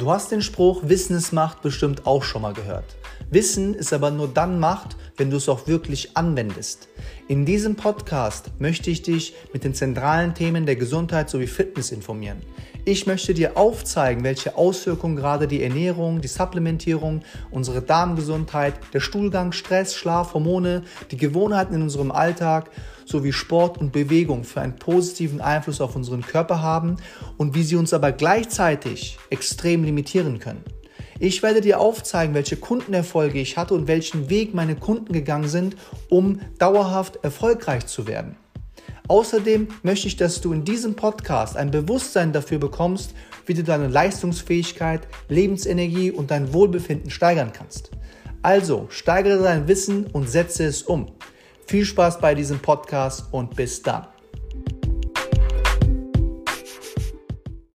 Du hast den Spruch Wissen ist Macht bestimmt auch schon mal gehört. Wissen ist aber nur dann Macht, wenn du es auch wirklich anwendest. In diesem Podcast möchte ich dich mit den zentralen Themen der Gesundheit sowie Fitness informieren. Ich möchte dir aufzeigen, welche Auswirkungen gerade die Ernährung, die Supplementierung, unsere Darmgesundheit, der Stuhlgang, Stress, Schlaf, Hormone, die Gewohnheiten in unserem Alltag sowie Sport und Bewegung für einen positiven Einfluss auf unseren Körper haben und wie sie uns aber gleichzeitig extrem limitieren können. Ich werde dir aufzeigen, welche Kundenerfolge ich hatte und welchen Weg meine Kunden gegangen sind, um dauerhaft erfolgreich zu werden. Außerdem möchte ich, dass du in diesem Podcast ein Bewusstsein dafür bekommst, wie du deine Leistungsfähigkeit, Lebensenergie und dein Wohlbefinden steigern kannst. Also steigere dein Wissen und setze es um. Viel Spaß bei diesem Podcast und bis dann.